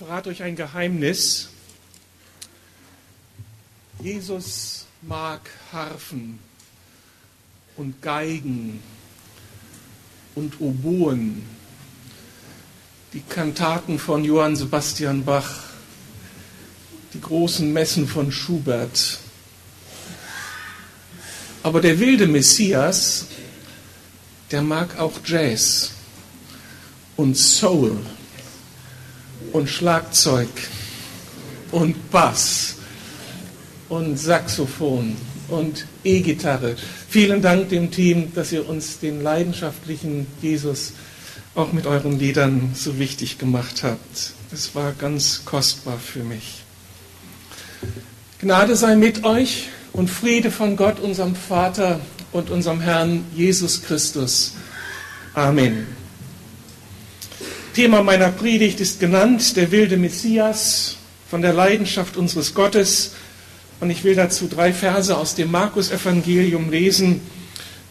verrate euch ein Geheimnis. Jesus mag Harfen und Geigen und Oboen. Die Kantaten von Johann Sebastian Bach, die großen Messen von Schubert. Aber der wilde Messias, der mag auch Jazz und Soul und Schlagzeug und Bass und Saxophon und E-Gitarre. Vielen Dank dem Team, dass ihr uns den leidenschaftlichen Jesus auch mit euren Liedern so wichtig gemacht habt. Es war ganz kostbar für mich. Gnade sei mit euch und Friede von Gott, unserem Vater und unserem Herrn Jesus Christus. Amen. Thema meiner Predigt ist genannt der wilde Messias von der Leidenschaft unseres Gottes. Und ich will dazu drei Verse aus dem Markus-Evangelium lesen,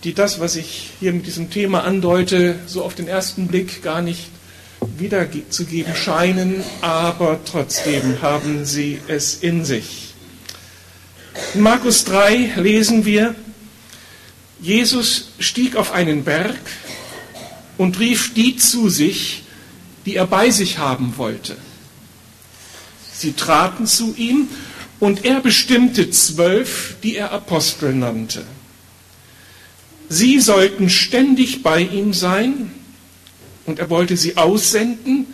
die das, was ich hier mit diesem Thema andeute, so auf den ersten Blick gar nicht wiederzugeben scheinen, aber trotzdem haben sie es in sich. In Markus 3 lesen wir, Jesus stieg auf einen Berg und rief die zu sich, die er bei sich haben wollte. Sie traten zu ihm und er bestimmte zwölf, die er Apostel nannte. Sie sollten ständig bei ihm sein und er wollte sie aussenden,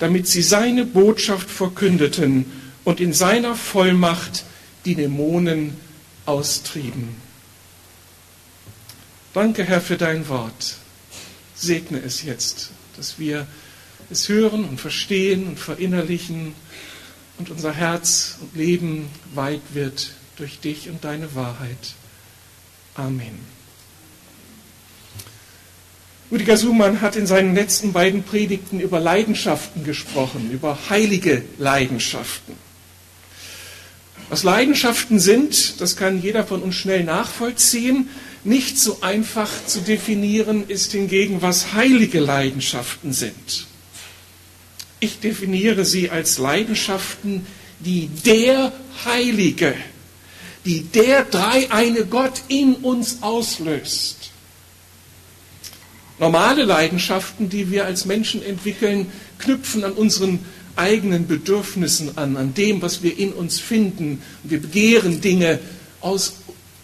damit sie seine Botschaft verkündeten und in seiner Vollmacht die Dämonen austrieben. Danke, Herr, für dein Wort. Segne es jetzt, dass wir es hören und verstehen und verinnerlichen und unser Herz und Leben weit wird durch dich und deine Wahrheit. Amen. Rüdiger Suhmann hat in seinen letzten beiden Predigten über Leidenschaften gesprochen, über heilige Leidenschaften. Was Leidenschaften sind, das kann jeder von uns schnell nachvollziehen. Nicht so einfach zu definieren ist hingegen, was heilige Leidenschaften sind. Ich definiere sie als Leidenschaften, die der Heilige, die der dreieine Gott in uns auslöst. Normale Leidenschaften, die wir als Menschen entwickeln, knüpfen an unseren eigenen Bedürfnissen an, an dem, was wir in uns finden. Wir begehren Dinge aus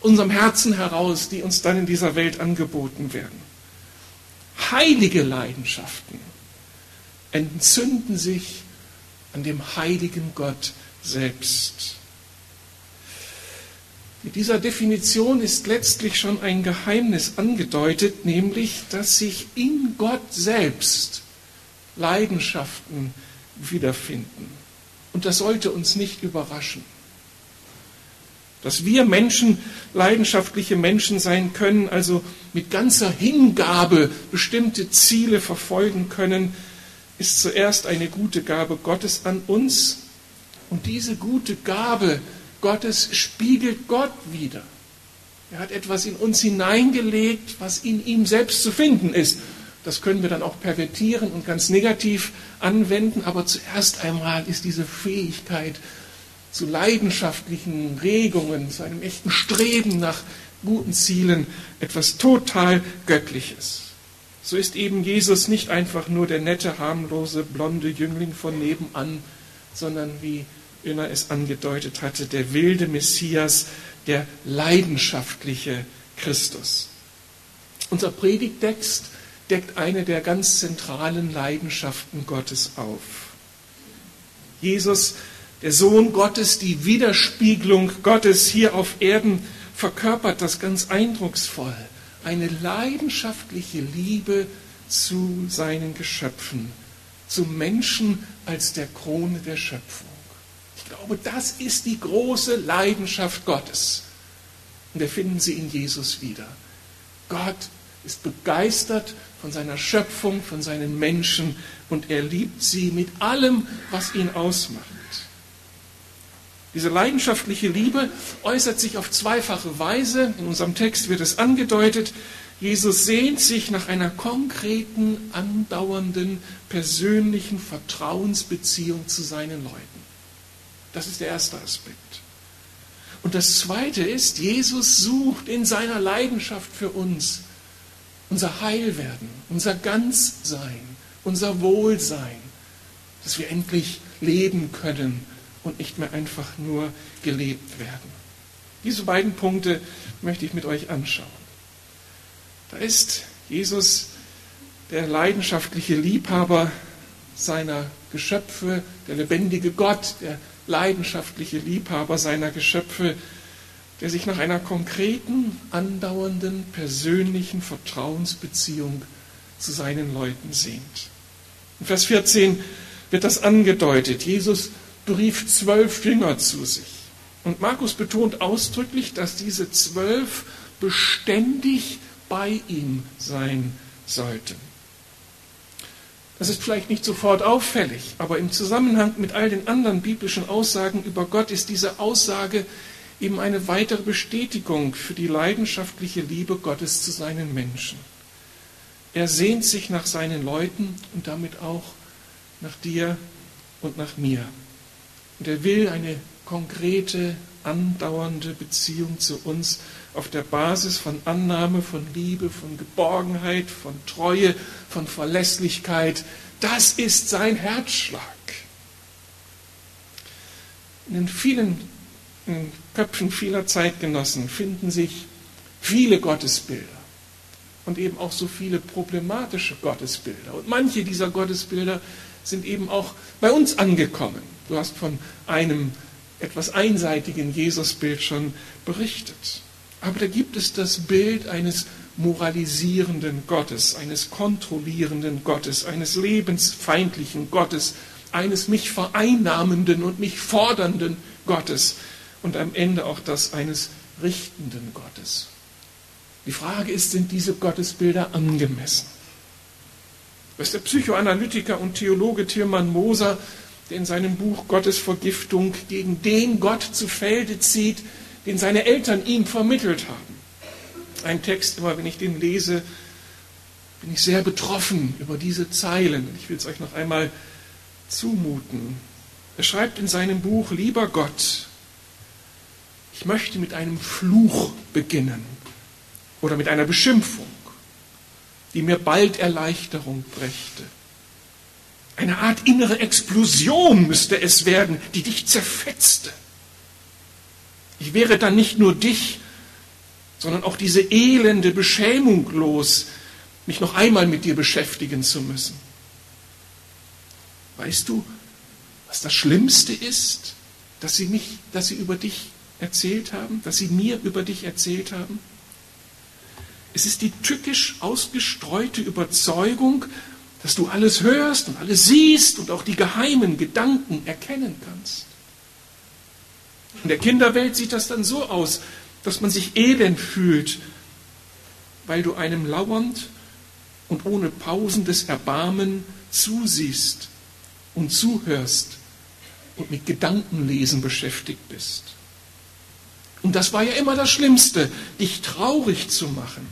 unserem Herzen heraus, die uns dann in dieser Welt angeboten werden. Heilige Leidenschaften entzünden sich an dem heiligen Gott selbst. Mit dieser Definition ist letztlich schon ein Geheimnis angedeutet, nämlich, dass sich in Gott selbst Leidenschaften wiederfinden. Und das sollte uns nicht überraschen. Dass wir Menschen leidenschaftliche Menschen sein können, also mit ganzer Hingabe bestimmte Ziele verfolgen können, ist zuerst eine gute Gabe Gottes an uns und diese gute Gabe Gottes spiegelt Gott wieder. Er hat etwas in uns hineingelegt, was in ihm selbst zu finden ist. Das können wir dann auch pervertieren und ganz negativ anwenden, aber zuerst einmal ist diese Fähigkeit zu leidenschaftlichen Regungen, zu einem echten Streben nach guten Zielen etwas total Göttliches. So ist eben Jesus nicht einfach nur der nette, harmlose, blonde Jüngling von nebenan, sondern wie Öner es angedeutet hatte, der wilde Messias, der leidenschaftliche Christus. Unser Predigtext deckt eine der ganz zentralen Leidenschaften Gottes auf. Jesus, der Sohn Gottes, die Widerspiegelung Gottes hier auf Erden, verkörpert das ganz eindrucksvoll eine leidenschaftliche Liebe zu seinen Geschöpfen, zum Menschen als der Krone der Schöpfung. Ich glaube, das ist die große Leidenschaft Gottes. Und wir finden sie in Jesus wieder. Gott ist begeistert von seiner Schöpfung, von seinen Menschen und er liebt sie mit allem, was ihn ausmacht. Diese leidenschaftliche Liebe äußert sich auf zweifache Weise. In unserem Text wird es angedeutet. Jesus sehnt sich nach einer konkreten, andauernden, persönlichen Vertrauensbeziehung zu seinen Leuten. Das ist der erste Aspekt. Und das zweite ist, Jesus sucht in seiner Leidenschaft für uns unser Heilwerden, unser Ganzsein, unser Wohlsein, dass wir endlich leben können und nicht mehr einfach nur gelebt werden. Diese beiden Punkte möchte ich mit euch anschauen. Da ist Jesus der leidenschaftliche Liebhaber seiner Geschöpfe, der lebendige Gott, der leidenschaftliche Liebhaber seiner Geschöpfe, der sich nach einer konkreten, andauernden, persönlichen Vertrauensbeziehung zu seinen Leuten sehnt. In Vers 14 wird das angedeutet. Jesus berief zwölf Jünger zu sich. Und Markus betont ausdrücklich, dass diese zwölf beständig bei ihm sein sollten. Das ist vielleicht nicht sofort auffällig, aber im Zusammenhang mit all den anderen biblischen Aussagen über Gott ist diese Aussage eben eine weitere Bestätigung für die leidenschaftliche Liebe Gottes zu seinen Menschen. Er sehnt sich nach seinen Leuten und damit auch nach dir und nach mir. Und er will eine konkrete, andauernde Beziehung zu uns auf der Basis von Annahme, von Liebe, von Geborgenheit, von Treue, von Verlässlichkeit. Das ist sein Herzschlag. In den vielen in Köpfen vieler Zeitgenossen finden sich viele Gottesbilder und eben auch so viele problematische Gottesbilder. Und manche dieser Gottesbilder sind eben auch bei uns angekommen. Du hast von einem etwas einseitigen Jesusbild schon berichtet. Aber da gibt es das Bild eines moralisierenden Gottes, eines kontrollierenden Gottes, eines lebensfeindlichen Gottes, eines mich vereinnahmenden und mich fordernden Gottes und am Ende auch das eines richtenden Gottes. Die Frage ist, sind diese Gottesbilder angemessen? Was der Psychoanalytiker und Theologe Tilman Moser, der in seinem Buch Gottesvergiftung gegen den Gott zu Felde zieht, den seine Eltern ihm vermittelt haben. Ein Text, immer wenn ich den lese, bin ich sehr betroffen über diese Zeilen. Ich will es euch noch einmal zumuten. Er schreibt in seinem Buch, lieber Gott, ich möchte mit einem Fluch beginnen oder mit einer Beschimpfung die mir bald Erleichterung brächte. Eine Art innere Explosion müsste es werden, die dich zerfetzte. Ich wäre dann nicht nur dich, sondern auch diese elende Beschämung los, mich noch einmal mit dir beschäftigen zu müssen. Weißt du, was das Schlimmste ist, dass sie mich, dass sie über dich erzählt haben, dass sie mir über dich erzählt haben? Es ist die tückisch ausgestreute Überzeugung, dass du alles hörst und alles siehst und auch die geheimen Gedanken erkennen kannst. In der Kinderwelt sieht das dann so aus, dass man sich elend fühlt, weil du einem lauernd und ohne pausendes Erbarmen zusiehst und zuhörst und mit Gedankenlesen beschäftigt bist. Und das war ja immer das Schlimmste, dich traurig zu machen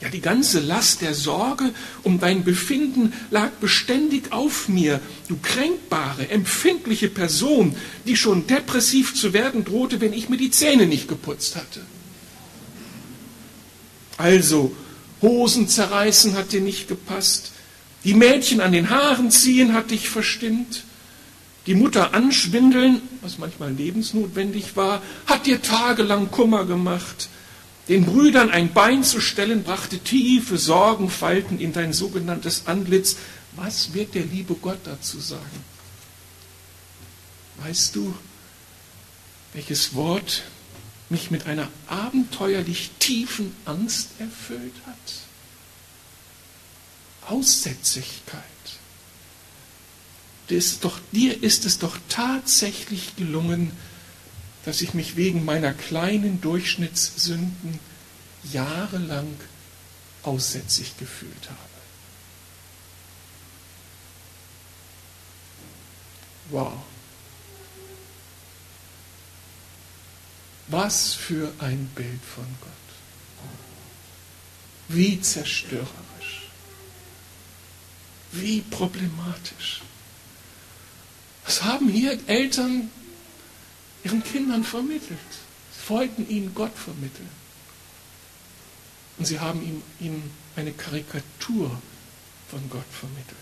ja, die ganze Last der Sorge um dein Befinden lag beständig auf mir, du kränkbare, empfindliche Person, die schon depressiv zu werden drohte, wenn ich mir die Zähne nicht geputzt hatte. Also, Hosen zerreißen hat dir nicht gepasst, die Mädchen an den Haaren ziehen hat dich verstimmt, die Mutter anschwindeln, was manchmal lebensnotwendig war, hat dir tagelang Kummer gemacht, den Brüdern ein Bein zu stellen, brachte tiefe Sorgenfalten in dein sogenanntes Antlitz. Was wird der liebe Gott dazu sagen? Weißt du, welches Wort mich mit einer abenteuerlich tiefen Angst erfüllt hat? Aussätzigkeit. Doch, dir ist es doch tatsächlich gelungen, dass ich mich wegen meiner kleinen Durchschnittssünden jahrelang aussätzig gefühlt habe. Wow. Was für ein Bild von Gott. Wie zerstörerisch. Wie problematisch. Was haben hier Eltern ihren Kindern vermittelt? Sie wollten ihnen Gott vermitteln. Und sie haben ihm, ihnen eine Karikatur von Gott vermittelt.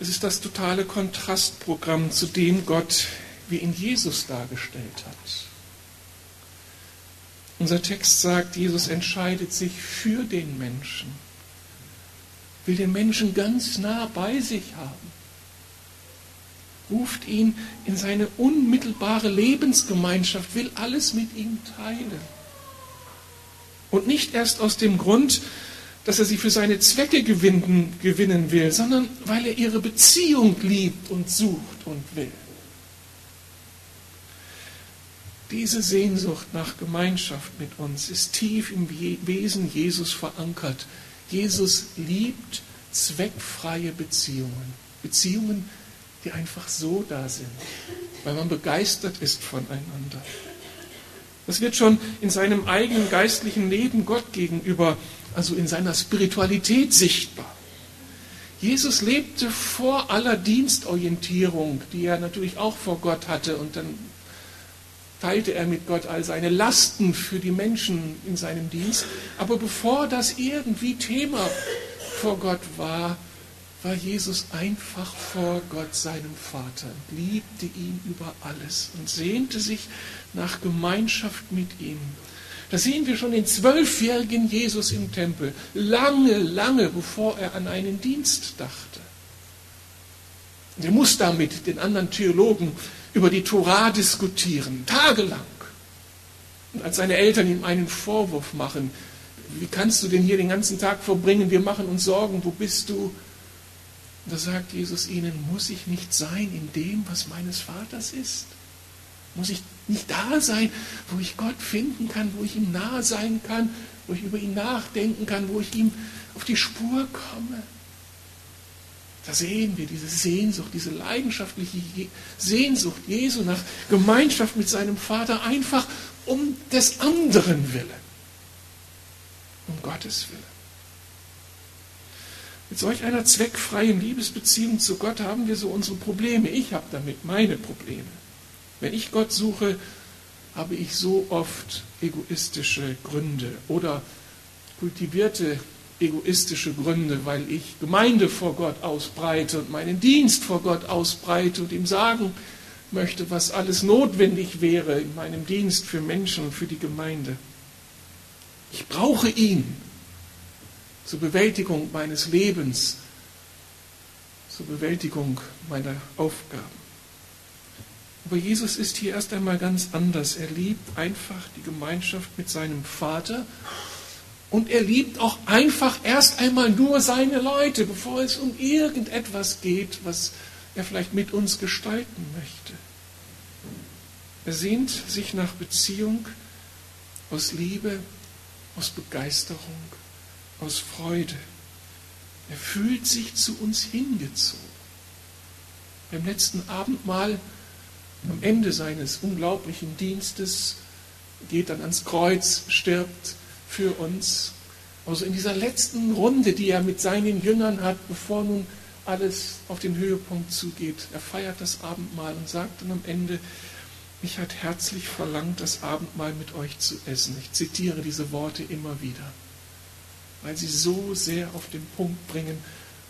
Es ist das totale Kontrastprogramm zu dem Gott, wie ihn Jesus dargestellt hat. Unser Text sagt, Jesus entscheidet sich für den Menschen, will den Menschen ganz nah bei sich haben, ruft ihn in seine unmittelbare Lebensgemeinschaft, will alles mit ihm teilen. Und nicht erst aus dem Grund, dass er sie für seine Zwecke gewinnen, gewinnen will, sondern weil er ihre Beziehung liebt und sucht und will. Diese Sehnsucht nach Gemeinschaft mit uns ist tief im Wesen Jesus verankert. Jesus liebt zweckfreie Beziehungen. Beziehungen, die einfach so da sind, weil man begeistert ist voneinander. Das wird schon in seinem eigenen geistlichen Leben Gott gegenüber, also in seiner Spiritualität sichtbar. Jesus lebte vor aller Dienstorientierung, die er natürlich auch vor Gott hatte, und dann teilte er mit Gott all seine Lasten für die Menschen in seinem Dienst. Aber bevor das irgendwie Thema vor Gott war, war Jesus einfach vor Gott, seinem Vater, liebte ihn über alles und sehnte sich nach Gemeinschaft mit ihm. Da sehen wir schon den zwölfjährigen Jesus im Tempel, lange, lange bevor er an einen Dienst dachte. Er muss da mit den anderen Theologen über die Torah diskutieren, tagelang. Und als seine Eltern ihm einen Vorwurf machen, wie kannst du denn hier den ganzen Tag verbringen, wir machen uns Sorgen, wo bist du? Da sagt Jesus ihnen, muss ich nicht sein in dem, was meines Vaters ist? Muss ich nicht da sein, wo ich Gott finden kann, wo ich ihm nahe sein kann, wo ich über ihn nachdenken kann, wo ich ihm auf die Spur komme? Da sehen wir diese Sehnsucht, diese leidenschaftliche Sehnsucht Jesu nach Gemeinschaft mit seinem Vater, einfach um des anderen Willen, um Gottes Willen. Mit solch einer zweckfreien Liebesbeziehung zu Gott haben wir so unsere Probleme. Ich habe damit meine Probleme. Wenn ich Gott suche, habe ich so oft egoistische Gründe oder kultivierte egoistische Gründe, weil ich Gemeinde vor Gott ausbreite und meinen Dienst vor Gott ausbreite und ihm sagen möchte, was alles notwendig wäre in meinem Dienst für Menschen und für die Gemeinde. Ich brauche ihn zur Bewältigung meines Lebens, zur Bewältigung meiner Aufgaben. Aber Jesus ist hier erst einmal ganz anders. Er liebt einfach die Gemeinschaft mit seinem Vater und er liebt auch einfach erst einmal nur seine Leute, bevor es um irgendetwas geht, was er vielleicht mit uns gestalten möchte. Er sehnt sich nach Beziehung aus Liebe, aus Begeisterung, aus Freude. Er fühlt sich zu uns hingezogen. Beim letzten Abendmahl, am Ende seines unglaublichen Dienstes, geht dann ans Kreuz, stirbt für uns. Also in dieser letzten Runde, die er mit seinen Jüngern hat, bevor nun alles auf den Höhepunkt zugeht. Er feiert das Abendmahl und sagt dann am Ende, mich hat herzlich verlangt, das Abendmahl mit euch zu essen. Ich zitiere diese Worte immer wieder weil sie so sehr auf den Punkt bringen,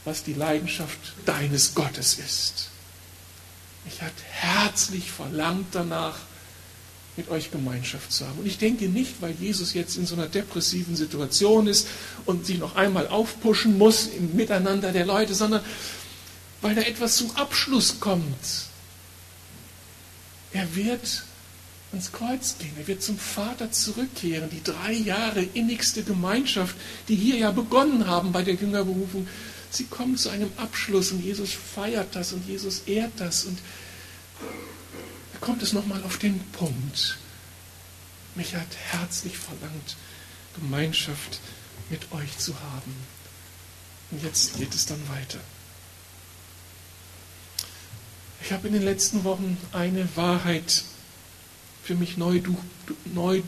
was die Leidenschaft deines Gottes ist. Ich hat herzlich verlangt danach, mit euch Gemeinschaft zu haben. Und ich denke nicht, weil Jesus jetzt in so einer depressiven Situation ist und sich noch einmal aufpushen muss im Miteinander der Leute, sondern weil da etwas zum Abschluss kommt. Er wird ans Kreuz gehen. Er wird zum Vater zurückkehren. Die drei Jahre innigste Gemeinschaft, die hier ja begonnen haben bei der Jüngerberufung, sie kommen zu einem Abschluss und Jesus feiert das und Jesus ehrt das und da kommt es nochmal auf den Punkt. Mich hat herzlich verlangt, Gemeinschaft mit euch zu haben. Und jetzt geht es dann weiter. Ich habe in den letzten Wochen eine Wahrheit für mich neu, neu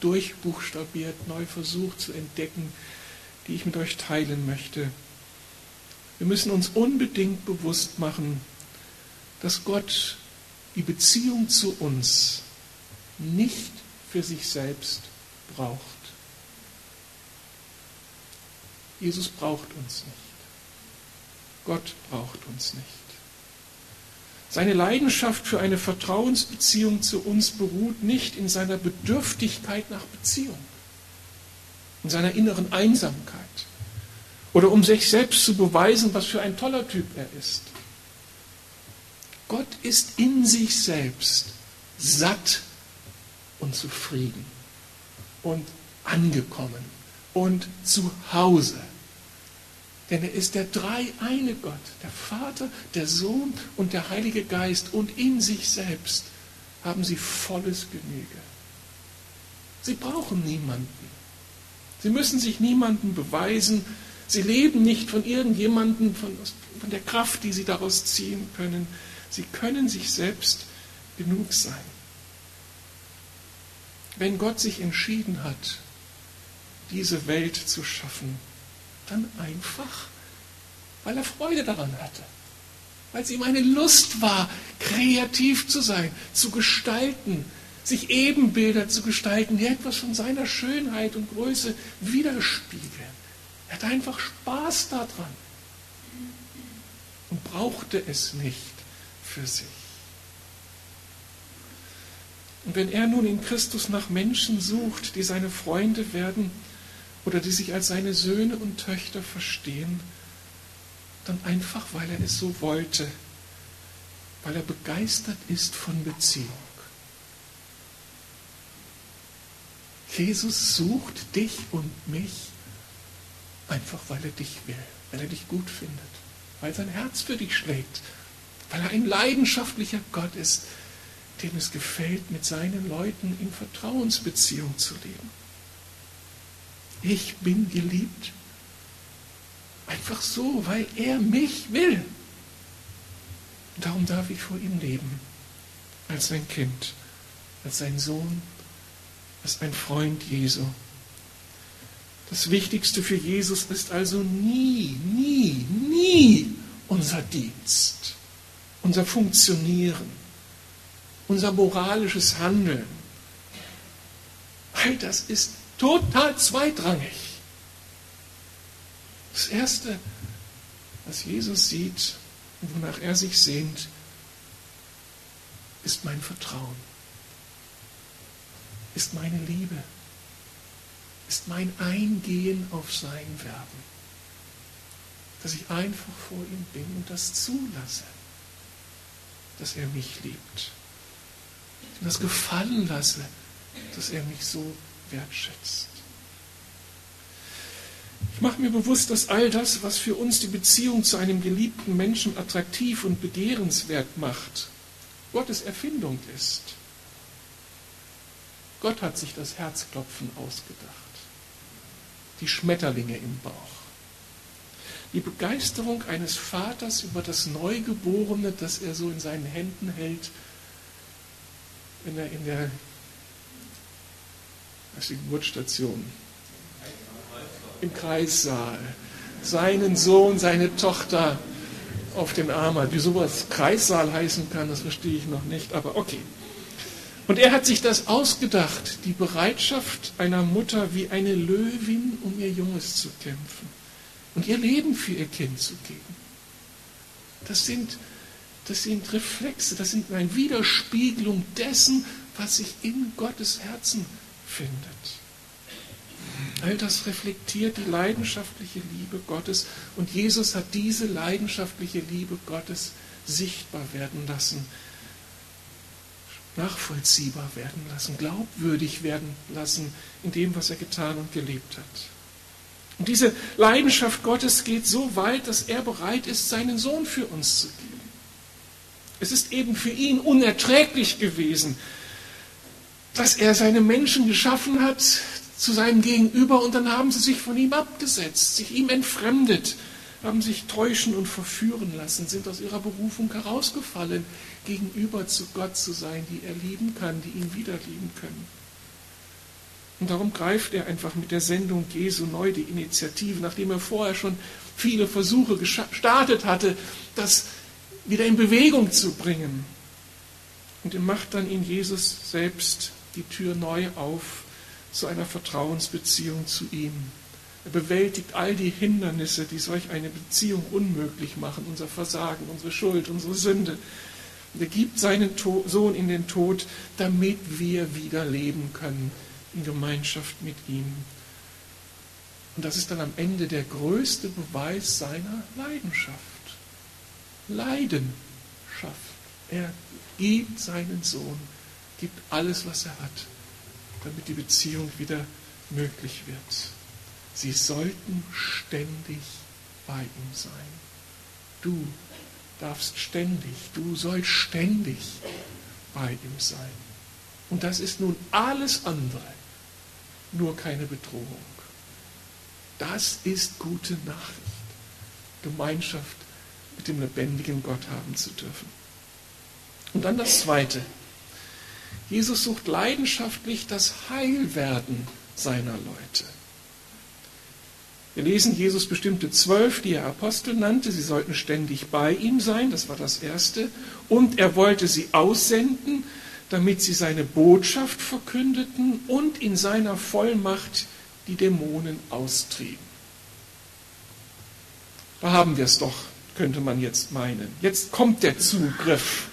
durchbuchstabiert, neu versucht zu entdecken, die ich mit euch teilen möchte. Wir müssen uns unbedingt bewusst machen, dass Gott die Beziehung zu uns nicht für sich selbst braucht. Jesus braucht uns nicht. Gott braucht uns nicht. Seine Leidenschaft für eine Vertrauensbeziehung zu uns beruht nicht in seiner Bedürftigkeit nach Beziehung, in seiner inneren Einsamkeit oder um sich selbst zu beweisen, was für ein toller Typ er ist. Gott ist in sich selbst satt und zufrieden und angekommen und zu Hause. Denn er ist der dreieine Gott, der Vater, der Sohn und der Heilige Geist. Und in sich selbst haben sie volles Genüge. Sie brauchen niemanden. Sie müssen sich niemanden beweisen. Sie leben nicht von irgendjemandem, von, von der Kraft, die sie daraus ziehen können. Sie können sich selbst genug sein. Wenn Gott sich entschieden hat, diese Welt zu schaffen, dann einfach, weil er Freude daran hatte. Weil es ihm eine Lust war, kreativ zu sein, zu gestalten, sich Ebenbilder zu gestalten, die etwas von seiner Schönheit und Größe widerspiegeln. Er hatte einfach Spaß daran und brauchte es nicht für sich. Und wenn er nun in Christus nach Menschen sucht, die seine Freunde werden, oder die sich als seine Söhne und Töchter verstehen, dann einfach, weil er es so wollte, weil er begeistert ist von Beziehung. Jesus sucht dich und mich einfach, weil er dich will, weil er dich gut findet, weil sein Herz für dich schlägt, weil er ein leidenschaftlicher Gott ist, dem es gefällt, mit seinen Leuten in Vertrauensbeziehung zu leben. Ich bin geliebt. Einfach so, weil er mich will. Darum darf ich vor ihm leben. Als sein Kind, als sein Sohn, als ein Freund Jesu. Das Wichtigste für Jesus ist also nie, nie, nie unser Dienst, unser Funktionieren, unser moralisches Handeln. All das ist total zweitrangig. Das Erste, was Jesus sieht und wonach er sich sehnt, ist mein Vertrauen, ist meine Liebe, ist mein Eingehen auf sein Werben, dass ich einfach vor ihm bin und das zulasse, dass er mich liebt, und das gefallen lasse, dass er mich so wertschätzt. Ich mache mir bewusst, dass all das, was für uns die Beziehung zu einem geliebten Menschen attraktiv und begehrenswert macht, Gottes Erfindung ist. Gott hat sich das Herzklopfen ausgedacht, die Schmetterlinge im Bauch, die Begeisterung eines Vaters über das Neugeborene, das er so in seinen Händen hält, wenn er in der das ist die Geburtsstation. Im Kreissaal. Seinen Sohn, seine Tochter auf den Arm hat. Wie sowas Kreissaal heißen kann, das verstehe ich noch nicht, aber okay. Und er hat sich das ausgedacht, die Bereitschaft einer Mutter wie eine Löwin, um ihr Junges zu kämpfen und ihr Leben für ihr Kind zu geben. Das sind, das sind Reflexe, das sind eine Widerspiegelung dessen, was sich in Gottes Herzen findet. All das reflektiert die leidenschaftliche Liebe Gottes und Jesus hat diese leidenschaftliche Liebe Gottes sichtbar werden lassen, nachvollziehbar werden lassen, glaubwürdig werden lassen in dem, was er getan und gelebt hat. Und diese Leidenschaft Gottes geht so weit, dass er bereit ist, seinen Sohn für uns zu geben. Es ist eben für ihn unerträglich gewesen, dass er seine Menschen geschaffen hat zu seinem Gegenüber und dann haben sie sich von ihm abgesetzt, sich ihm entfremdet, haben sich täuschen und verführen lassen, sind aus ihrer Berufung herausgefallen, gegenüber zu Gott zu sein, die er lieben kann, die ihn wieder lieben können. Und darum greift er einfach mit der Sendung Jesu neu die Initiative, nachdem er vorher schon viele Versuche gestartet hatte, das wieder in Bewegung zu bringen. Und er macht dann in Jesus selbst die Tür neu auf zu einer Vertrauensbeziehung zu ihm. Er bewältigt all die Hindernisse, die solch eine Beziehung unmöglich machen, unser Versagen, unsere Schuld, unsere Sünde. Und er gibt seinen Sohn in den Tod, damit wir wieder leben können in Gemeinschaft mit ihm. Und das ist dann am Ende der größte Beweis seiner Leidenschaft. Leidenschaft. Er gibt seinen Sohn, gibt alles, was er hat, damit die Beziehung wieder möglich wird. Sie sollten ständig bei ihm sein. Du darfst ständig, du sollst ständig bei ihm sein. Und das ist nun alles andere, nur keine Bedrohung. Das ist gute Nachricht, Gemeinschaft mit dem lebendigen Gott haben zu dürfen. Und dann das Zweite. Jesus sucht leidenschaftlich das Heilwerden seiner Leute. Wir lesen, Jesus bestimmte zwölf, die er Apostel nannte. Sie sollten ständig bei ihm sein, das war das Erste. Und er wollte sie aussenden, damit sie seine Botschaft verkündeten und in seiner Vollmacht die Dämonen austrieben. Da haben wir es doch, könnte man jetzt meinen. Jetzt kommt der Zugriff.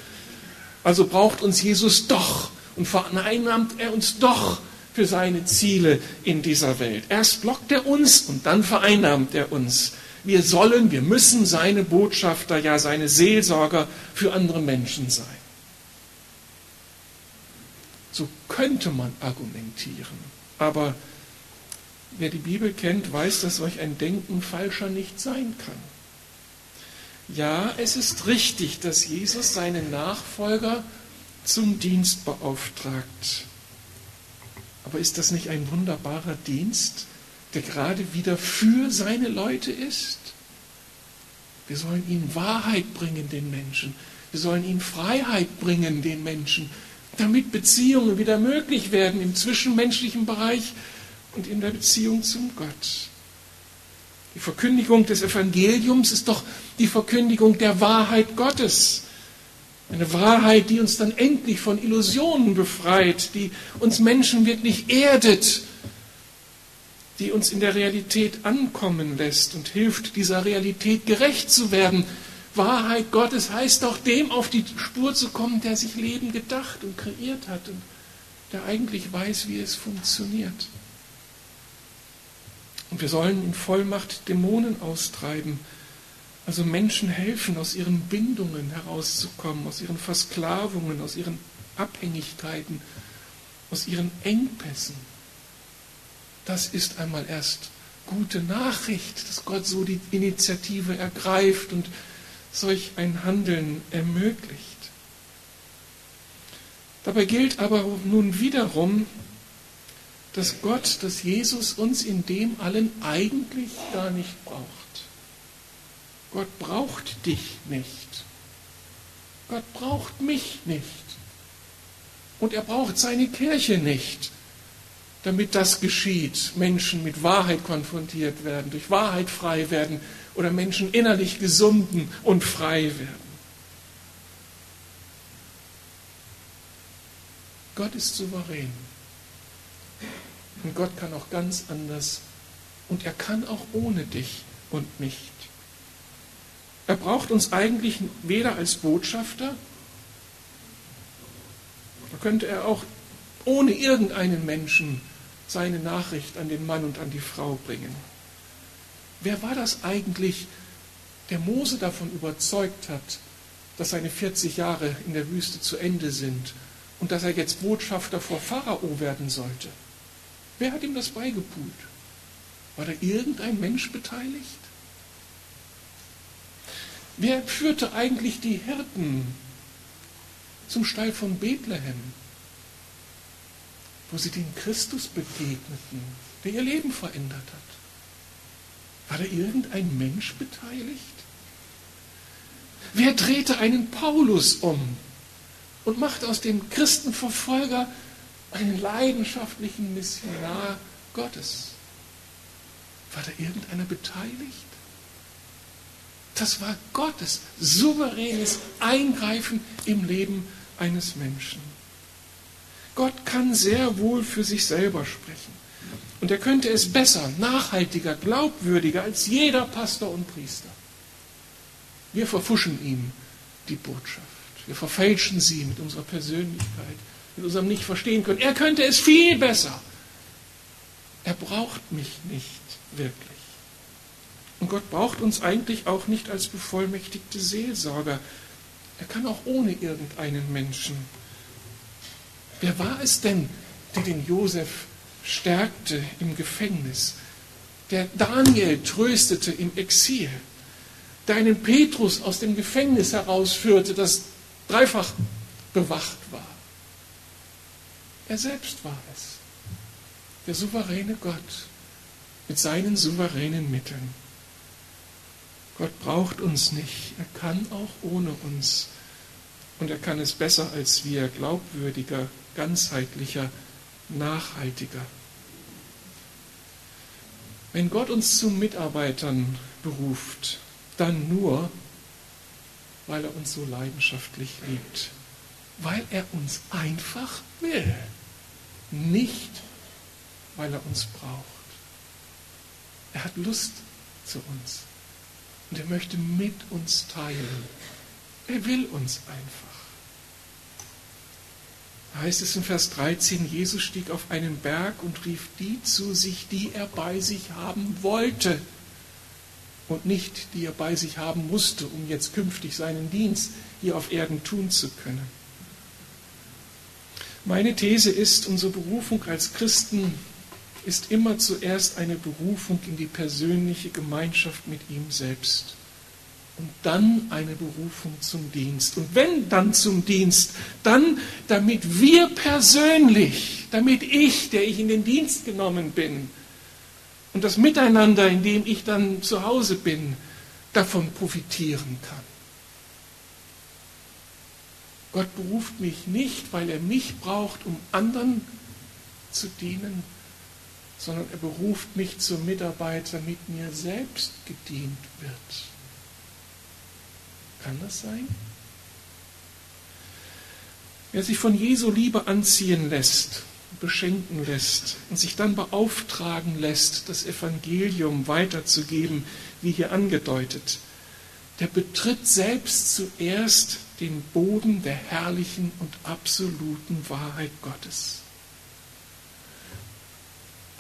Also braucht uns Jesus doch und vereinnahmt er uns doch für seine Ziele in dieser Welt. Erst lockt er uns und dann vereinnahmt er uns. Wir sollen, wir müssen seine Botschafter, ja seine Seelsorger für andere Menschen sein. So könnte man argumentieren. Aber wer die Bibel kennt, weiß, dass solch ein Denken falscher nicht sein kann. Ja, es ist richtig, dass Jesus seine Nachfolger zum Dienst beauftragt. Aber ist das nicht ein wunderbarer Dienst, der gerade wieder für seine Leute ist? Wir sollen ihnen Wahrheit bringen, den Menschen. Wir sollen ihnen Freiheit bringen, den Menschen, damit Beziehungen wieder möglich werden im zwischenmenschlichen Bereich und in der Beziehung zum Gott. Die Verkündigung des Evangeliums ist doch die Verkündigung der Wahrheit Gottes. Eine Wahrheit, die uns dann endlich von Illusionen befreit, die uns Menschen wirklich erdet, die uns in der Realität ankommen lässt und hilft, dieser Realität gerecht zu werden. Wahrheit Gottes heißt doch, dem auf die Spur zu kommen, der sich Leben gedacht und kreiert hat und der eigentlich weiß, wie es funktioniert. Und wir sollen in Vollmacht Dämonen austreiben also Menschen helfen, aus ihren Bindungen herauszukommen, aus ihren Versklavungen, aus ihren Abhängigkeiten, aus ihren Engpässen. Das ist einmal erst gute Nachricht, dass Gott so die Initiative ergreift und solch ein Handeln ermöglicht. Dabei gilt aber nun wiederum, dass Gott, dass Jesus uns in dem allen eigentlich gar nicht braucht. Gott braucht dich nicht. Gott braucht mich nicht. Und er braucht seine Kirche nicht, damit das geschieht. Menschen mit Wahrheit konfrontiert werden, durch Wahrheit frei werden oder Menschen innerlich gesunden und frei werden. Gott ist souverän. Und Gott kann auch ganz anders. Und er kann auch ohne dich und mich. Er braucht uns eigentlich weder als Botschafter, da könnte er auch ohne irgendeinen Menschen seine Nachricht an den Mann und an die Frau bringen. Wer war das eigentlich, der Mose davon überzeugt hat, dass seine 40 Jahre in der Wüste zu Ende sind und dass er jetzt Botschafter vor Pharao werden sollte? Wer hat ihm das beigepult? War da irgendein Mensch beteiligt? Wer führte eigentlich die Hirten zum Stall von Bethlehem, wo sie dem Christus begegneten, der ihr Leben verändert hat? War da irgendein Mensch beteiligt? Wer drehte einen Paulus um und machte aus dem Christenverfolger einen leidenschaftlichen Missionar Gottes. War da irgendeiner beteiligt? Das war Gottes souveränes Eingreifen im Leben eines Menschen. Gott kann sehr wohl für sich selber sprechen. Und er könnte es besser, nachhaltiger, glaubwürdiger als jeder Pastor und Priester. Wir verfuschen ihm die Botschaft. Wir verfälschen sie mit unserer Persönlichkeit, mit unserem Nicht-Verstehen können. Er könnte es viel besser. Er braucht mich nicht wirklich. Und Gott braucht uns eigentlich auch nicht als bevollmächtigte Seelsorger. Er kann auch ohne irgendeinen Menschen. Wer war es denn, der den Josef stärkte im Gefängnis, der Daniel tröstete im Exil, der einen Petrus aus dem Gefängnis herausführte, das dreifach bewacht war? Er selbst war es, der souveräne Gott mit seinen souveränen Mitteln. Gott braucht uns nicht. Er kann auch ohne uns. Und er kann es besser als wir, glaubwürdiger, ganzheitlicher, nachhaltiger. Wenn Gott uns zu Mitarbeitern beruft, dann nur, weil er uns so leidenschaftlich liebt, weil er uns einfach will, nicht weil er uns braucht. Er hat Lust zu uns. Und er möchte mit uns teilen. Er will uns einfach. Da heißt es in Vers 13, Jesus stieg auf einen Berg und rief die zu sich, die er bei sich haben wollte und nicht die er bei sich haben musste, um jetzt künftig seinen Dienst hier auf Erden tun zu können. Meine These ist, unsere Berufung als Christen ist immer zuerst eine Berufung in die persönliche Gemeinschaft mit ihm selbst und dann eine Berufung zum Dienst. Und wenn dann zum Dienst, dann damit wir persönlich, damit ich, der ich in den Dienst genommen bin, und das Miteinander, in dem ich dann zu Hause bin, davon profitieren kann. Gott beruft mich nicht, weil er mich braucht, um anderen zu dienen, sondern er beruft mich zum Mitarbeiter, damit mir selbst gedient wird. Kann das sein? Wer sich von Jesu Liebe anziehen lässt, beschenken lässt und sich dann beauftragen lässt, das Evangelium weiterzugeben, wie hier angedeutet, der betritt selbst zuerst den Boden der herrlichen und absoluten Wahrheit Gottes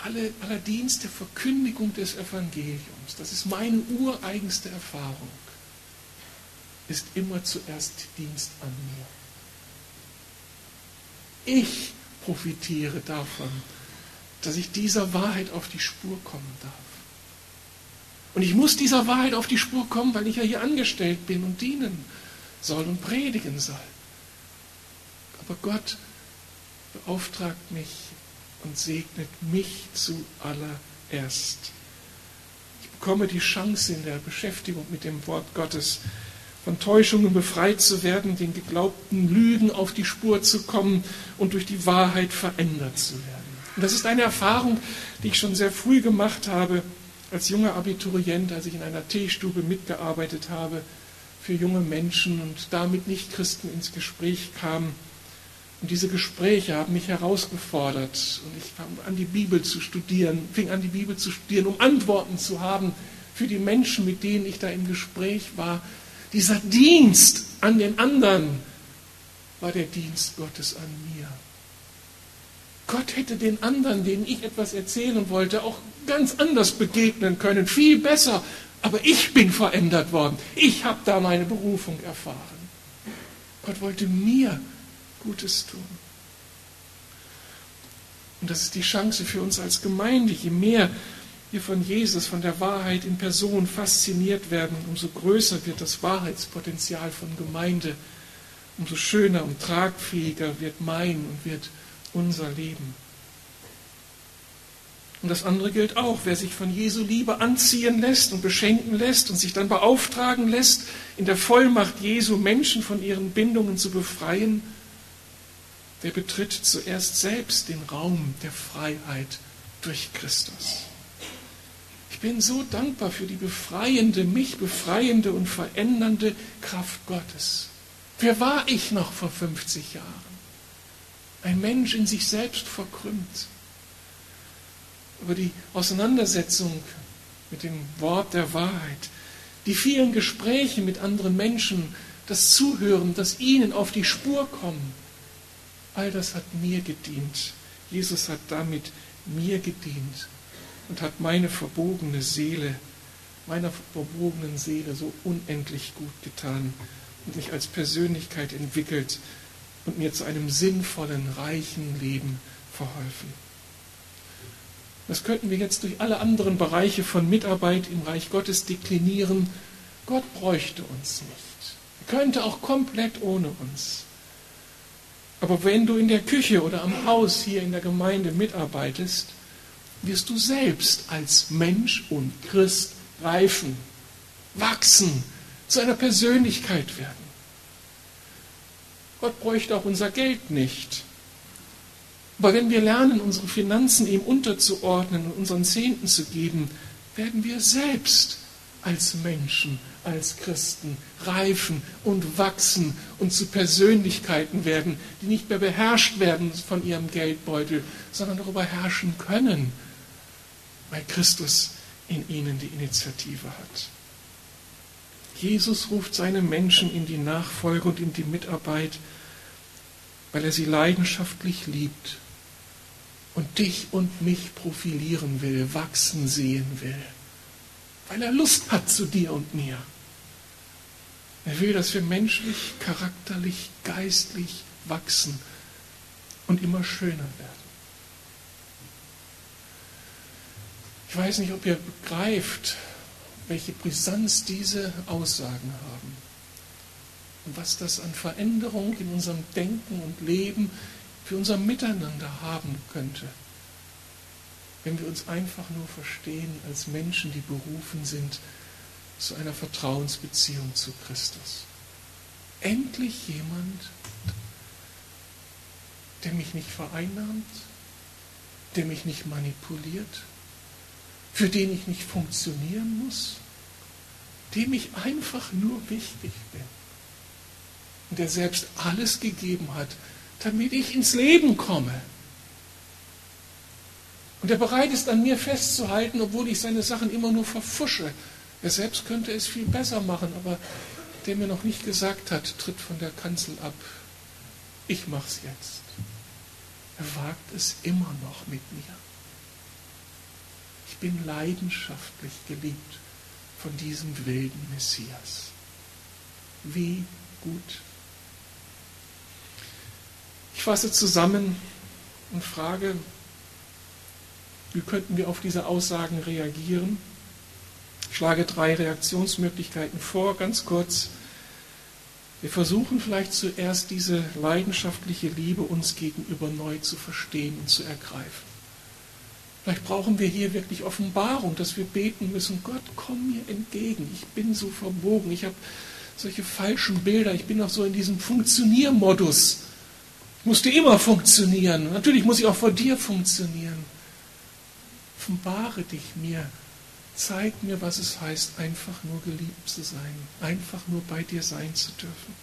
alle, aller Dienst der Verkündigung des Evangeliums, das ist meine ureigenste Erfahrung, ist immer zuerst Dienst an mir. Ich profitiere davon, dass ich dieser Wahrheit auf die Spur kommen darf. Und ich muss dieser Wahrheit auf die Spur kommen, weil ich ja hier angestellt bin und dienen soll und predigen soll. Aber Gott beauftragt mich und segnet mich zuallererst. Ich bekomme die Chance in der Beschäftigung mit dem Wort Gottes, von Täuschungen befreit zu werden, den geglaubten Lügen auf die Spur zu kommen und durch die Wahrheit verändert zu werden. Und das ist eine Erfahrung, die ich schon sehr früh gemacht habe, als junger Abiturient, als ich in einer Teestube mitgearbeitet habe für junge Menschen und damit Nichtchristen ins Gespräch kam und diese Gespräche haben mich herausgefordert und ich fing an, die Bibel zu studieren, fing an, die Bibel zu studieren, um Antworten zu haben für die Menschen, mit denen ich da im Gespräch war. Dieser Dienst an den anderen war der Dienst Gottes an mir. Gott hätte den anderen, denen ich etwas erzählen wollte, auch ganz anders begegnen können, viel besser. Aber ich bin verändert worden. Ich habe da meine Berufung erfahren. Gott wollte mir Gutes tun. Und das ist die Chance für uns als Gemeinde. Je mehr wir von Jesus, von der Wahrheit in Person fasziniert werden, umso größer wird das Wahrheitspotenzial von Gemeinde, umso schöner und tragfähiger wird mein und wird unser Leben. Und das andere gilt auch, wer sich von Jesu Liebe anziehen lässt und beschenken lässt und sich dann beauftragen lässt, in der Vollmacht Jesu Menschen von ihren Bindungen zu befreien, der betritt zuerst selbst den Raum der Freiheit durch Christus. Ich bin so dankbar für die befreiende, mich befreiende und verändernde Kraft Gottes. Wer war ich noch vor 50 Jahren? Ein Mensch in sich selbst verkrümmt. Aber die Auseinandersetzung mit dem Wort der Wahrheit, die vielen Gespräche mit anderen Menschen, das Zuhören, das ihnen auf die Spur kommen, all das hat mir gedient. Jesus hat damit mir gedient und hat meine verbogene Seele, meiner verbogenen Seele so unendlich gut getan und mich als Persönlichkeit entwickelt und mir zu einem sinnvollen, reichen Leben verholfen. Das könnten wir jetzt durch alle anderen Bereiche von Mitarbeit im Reich Gottes deklinieren. Gott bräuchte uns nicht. Er könnte auch komplett ohne uns. Aber wenn du in der Küche oder am Haus hier in der Gemeinde mitarbeitest, wirst du selbst als Mensch und Christ reifen, wachsen, zu einer Persönlichkeit werden. Gott bräuchte auch unser Geld nicht. Aber wenn wir lernen, unsere Finanzen ihm unterzuordnen und unseren Zehnten zu geben, werden wir selbst als Menschen, als Christen reifen und wachsen und zu Persönlichkeiten werden, die nicht mehr beherrscht werden von ihrem Geldbeutel, sondern darüber herrschen können, weil Christus in ihnen die Initiative hat. Jesus ruft seine Menschen in die Nachfolge und in die Mitarbeit, weil er sie leidenschaftlich liebt und dich und mich profilieren will, wachsen sehen will, weil er Lust hat zu dir und mir. Er will, dass wir menschlich, charakterlich, geistlich wachsen und immer schöner werden. Ich weiß nicht, ob ihr begreift, welche Brisanz diese Aussagen haben und was das an Veränderung in unserem Denken und Leben für unser Miteinander haben könnte, wenn wir uns einfach nur verstehen als Menschen, die berufen sind zu einer Vertrauensbeziehung zu Christus. Endlich jemand, der mich nicht vereinnahmt, der mich nicht manipuliert, für den ich nicht funktionieren muss, dem ich einfach nur wichtig bin und der selbst alles gegeben hat, damit ich ins Leben komme. Und der bereit ist, an mir festzuhalten, obwohl ich seine Sachen immer nur verfusche. Er selbst könnte es viel besser machen, aber der mir noch nicht gesagt hat, tritt von der Kanzel ab. Ich mach's jetzt. Er wagt es immer noch mit mir. Ich bin leidenschaftlich geliebt von diesem wilden Messias. Wie gut. Ich fasse zusammen und frage, wie könnten wir auf diese Aussagen reagieren? Ich schlage drei Reaktionsmöglichkeiten vor, ganz kurz. Wir versuchen vielleicht zuerst diese leidenschaftliche Liebe uns gegenüber neu zu verstehen und zu ergreifen. Vielleicht brauchen wir hier wirklich Offenbarung, dass wir beten müssen, Gott, komm mir entgegen. Ich bin so verbogen, ich habe solche falschen Bilder, ich bin noch so in diesem Funktioniermodus. Musste immer funktionieren. Natürlich muss ich auch vor dir funktionieren. Offenbare dich mir. Zeig mir, was es heißt, einfach nur geliebt zu sein, einfach nur bei dir sein zu dürfen.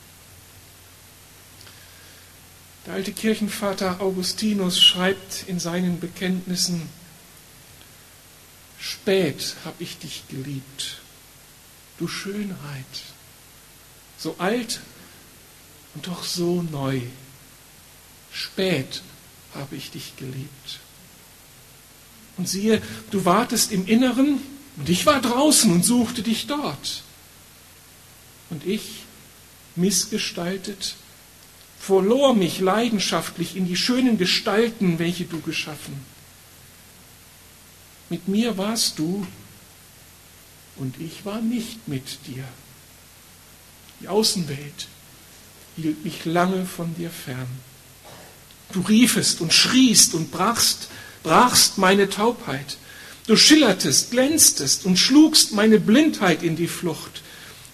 Der alte Kirchenvater Augustinus schreibt in seinen Bekenntnissen, Spät habe ich dich geliebt, du Schönheit, so alt und doch so neu. Spät habe ich dich geliebt. Und siehe, du wartest im Inneren und ich war draußen und suchte dich dort. Und ich, missgestaltet, verlor mich leidenschaftlich in die schönen Gestalten, welche du geschaffen. Mit mir warst du und ich war nicht mit dir. Die Außenwelt hielt mich lange von dir fern. Du riefest und schriest und brachst, brachst meine Taubheit. Du schillertest, glänztest und schlugst meine Blindheit in die Flucht.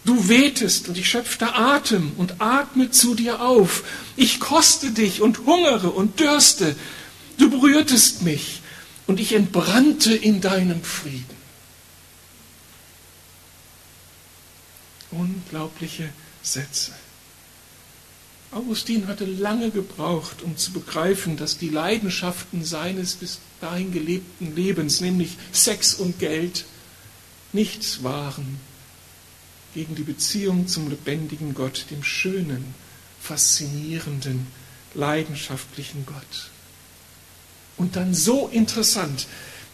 Du wehtest und ich schöpfte Atem und atme zu dir auf. Ich koste dich und hungere und dürste. Du berührtest mich und ich entbrannte in deinem Frieden. Unglaubliche Sätze. Augustin hatte lange gebraucht, um zu begreifen, dass die Leidenschaften seines bis dahin gelebten Lebens, nämlich Sex und Geld, nichts waren gegen die Beziehung zum lebendigen Gott, dem schönen, faszinierenden, leidenschaftlichen Gott. Und dann so interessant,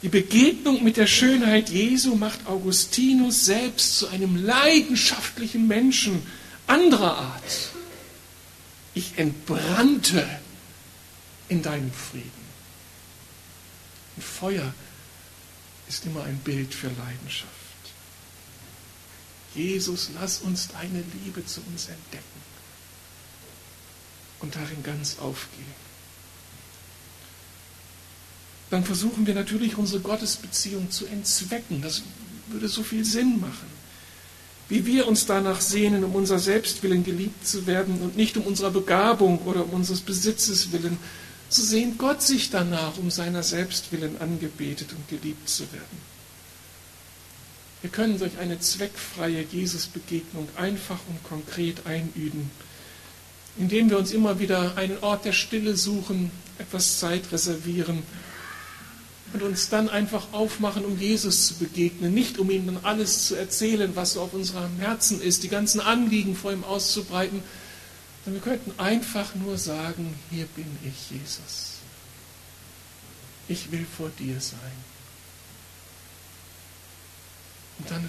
die Begegnung mit der Schönheit Jesu macht Augustinus selbst zu einem leidenschaftlichen Menschen anderer Art. Ich entbrannte in deinem Frieden. Und Feuer ist immer ein Bild für Leidenschaft. Jesus, lass uns deine Liebe zu uns entdecken und darin ganz aufgehen. Dann versuchen wir natürlich unsere Gottesbeziehung zu entzwecken. Das würde so viel Sinn machen. Wie wir uns danach sehnen, um unser Selbstwillen geliebt zu werden und nicht um unserer Begabung oder um unseres Besitzes willen, so sehnt Gott sich danach, um seiner Selbstwillen angebetet und geliebt zu werden. Wir können durch eine zweckfreie Jesusbegegnung einfach und konkret einüben, indem wir uns immer wieder einen Ort der Stille suchen, etwas Zeit reservieren und uns dann einfach aufmachen, um Jesus zu begegnen, nicht um ihm dann alles zu erzählen, was so auf unserem Herzen ist, die ganzen Anliegen vor ihm auszubreiten, sondern wir könnten einfach nur sagen, hier bin ich, Jesus. Ich will vor dir sein. Und dann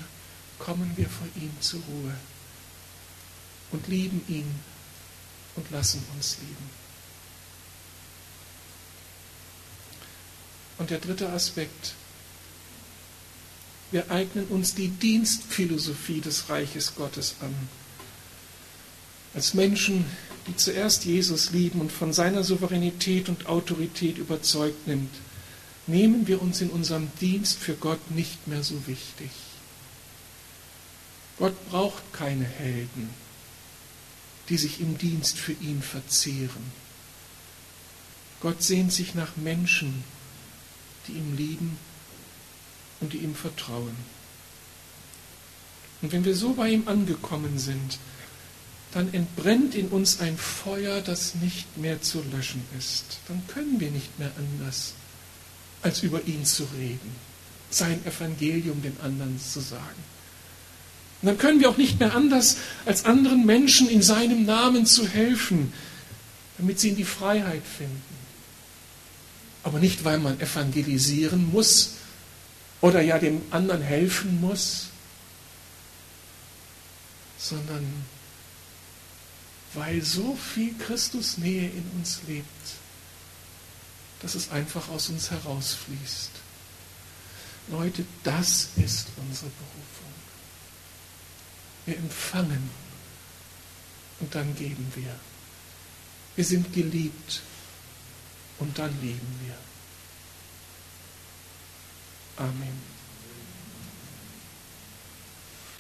kommen wir vor ihm zur Ruhe und lieben ihn und lassen uns lieben. Und der dritte Aspekt. Wir eignen uns die Dienstphilosophie des Reiches Gottes an. Als Menschen, die zuerst Jesus lieben und von seiner Souveränität und Autorität überzeugt nimmt, nehmen wir uns in unserem Dienst für Gott nicht mehr so wichtig. Gott braucht keine Helden, die sich im Dienst für ihn verzehren. Gott sehnt sich nach Menschen, die ihm lieben und die ihm vertrauen. Und wenn wir so bei ihm angekommen sind, dann entbrennt in uns ein Feuer, das nicht mehr zu löschen ist. Dann können wir nicht mehr anders, als über ihn zu reden, sein Evangelium den anderen zu sagen. Und dann können wir auch nicht mehr anders, als anderen Menschen in seinem Namen zu helfen, damit sie in die Freiheit finden. Aber nicht, weil man evangelisieren muss oder ja dem anderen helfen muss, sondern weil so viel Christusnähe in uns lebt, dass es einfach aus uns herausfließt. Leute, das ist unsere Berufung. Wir empfangen und dann geben wir. Wir sind geliebt und dann lieben wir. Amen.